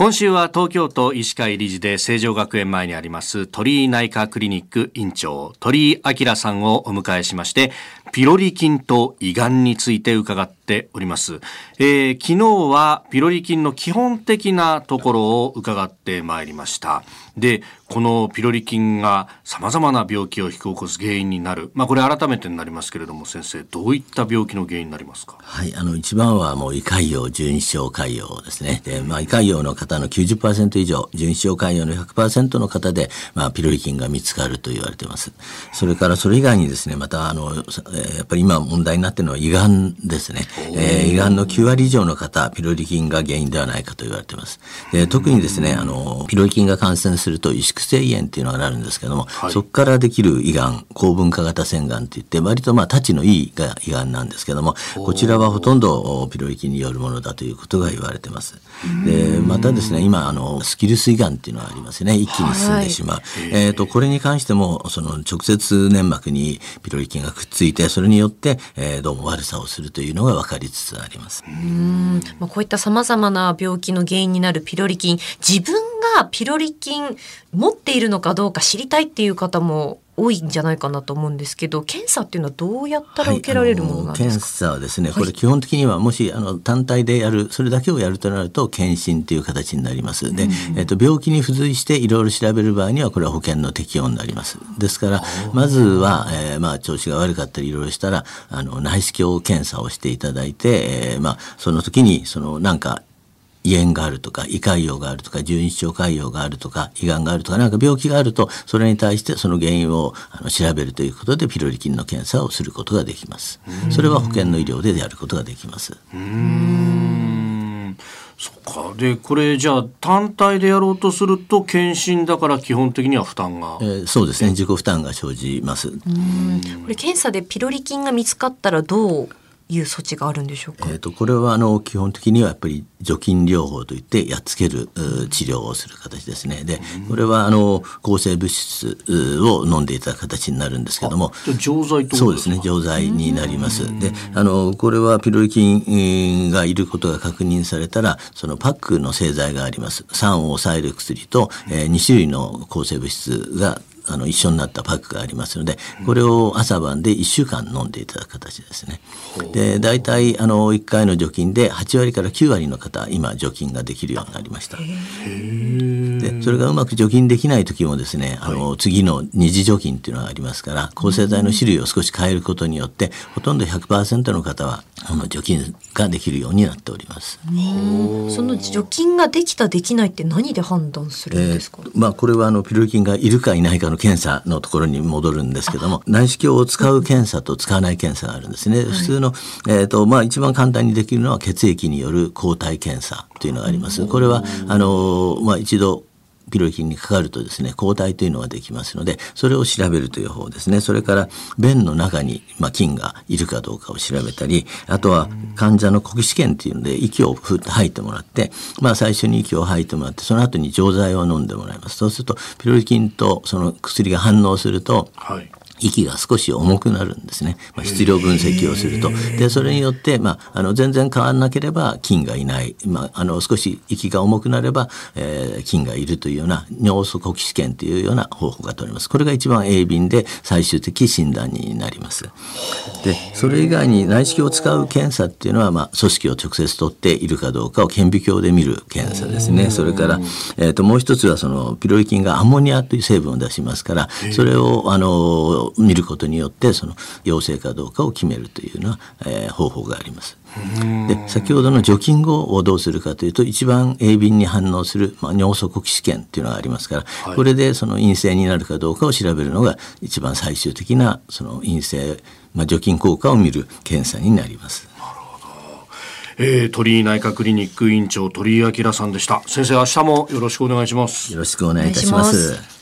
今週は東京都医師会理事で成城学園前にあります鳥居内科クリニック院長鳥居明さんをお迎えしましてピロリ菌と胃がんについて伺っております、えー、昨日はピロリ菌の基本的なところを伺ってまいりました。でこのピロリ菌が様々な病気を引き起こす原因になる。まあこれ改めてになりますけれども先生どういった病気の原因になりますか？はいあの一番はもう胃潰瘍十二指腸潰瘍ですね。でまあ胃潰瘍の方の90%以上十二指腸潰瘍の100%の方でまあピロリ菌が見つかると言われていますそれからそれ以外にですねまたあのやっぱり今問題になっているのは胃がんですね。えー、胃がんの9割以上の方、ピロリ菌が原因ではないかと言われています。で特にですね、あの、ピロリ菌が感染すると萎縮性胃炎っていうのがなるんですけども、はい、そこからできる胃がん、高分化型腺がんっていって、割とまあ、たちのいいが胃がんなんですけども、こちらはほとんどピロリ菌によるものだということが言われてます。で、またですね、今、あの、スキルス胃がんっていうのがありますね。一気に進んでしまう。はい、えっ、ー、と、これに関しても、その直接粘膜にピロリ菌がくっついて、それによって、えー、どうも悪さをするというのが分かりつつあります。うんまあ、こういったさまざまな病気の原因になるピロリ菌自分がピロリ菌持っているのかどうか知りたいっていう方も多いんじゃないかなと思うんですけど検査っていうのはどうやったら受けられるものなんですか、はい、検査はですねこれ基本的にはもしあの単体でやるそれだけをやるとなると検診という形になります。で、えっと、病気に付随していろいろ調べる場合にはこれは保険の適用になります。ですからまずは、えー、まあ調子が悪かったりいろいろしたらあの内視鏡検査をしていただいて、えー、まあその時にそのなんか胃炎があるとか、胃潰瘍があるとか、十二指腸潰瘍があるとか、胃がんがあるとか、なんか病気があると、それに対してその原因をあの調べるということで、ピロリ菌の検査をすることができます。それは保険の医療でやることができます。そっか。でこれじゃあ単体でやろうとすると検診だから基本的には負担が、えー、そうですね。自己負担が生じます。これ検査でピロリ菌が見つかったらどういう措置があるんでしょうか？えっ、とこれはあの基本的にはやっぱり除菌療法といってやっつける治療をする形ですね。でこれはあの抗生物質を飲んでいただく形になるんですけども、錠剤そうですね錠剤になります。であのこれはピロリ菌がいることが確認されたらそのパックの製剤があります。酸を抑える薬と、えー、2種類の抗生物質があの一緒になったパックがありますのでこれを朝晩で1週間飲んでいただく形ですね。で大体あの1回の除菌で8割から9割の方今除菌ができるようになりました。でそれがうまく除菌できない時もですねあの、次の二次除菌っていうのがありますから抗生剤の種類を少し変えることによってほとんど100%の方はあの除菌ができるようになっております。その除菌ができたできないって何で判断するんですか？えー、まあこれはあのピロリ菌がいるかいないかの検査のところに戻るんですけども内視鏡を使う検査と使わない検査があるんですね。普通の、えーとまあ、一番簡単にできるのは血液による抗体検査というのがあります。これはあの、まあ、一度ピロリ菌にかかるとですね抗体というのができますのでそれを調べるという方ですね。それから便の中に、まあ、菌がいるかどうかを調べたりあとは患者の呼吸試験っていうので息をふって吐いてもらって、まあ、最初に息を吐いてもらってその後に錠剤を飲んでもらいます。そうするとピロリ菌とその薬が反応すると、はい。息が少し重くなるんですね、まあ、質量分析をすると。でそれによって、まあ、あの全然変わらなければ菌がいない、まあ、あの少し息が重くなれば、えー、菌がいるというような尿素呼吸試験というような方法が取れます。これが一番鋭敏で最終的診断になります。でそれ以外に内視鏡を使う検査っていうのは、まあ、組織を直接取っているかどうかを顕微鏡で見る検査ですね。それから、えーと、もう一つはそのピロリ菌がアンモニアという成分を出しますからそれをあの見ることによってその陽性かどうかを決めるというような、えー、方法があります。で先ほどの除菌後をどうするかというと一番鋭敏に反応する、まあ、尿素呼吸試験っていうのがありますから、はい、これでその陰性になるかどうかを調べるのが一番最終的なその陰性、まあ、除菌効果を見る検査になります。えー、鳥居内科クリニック院長鳥居明さんでした。先生明日もよろしくお願いします。よろしくお願いいたします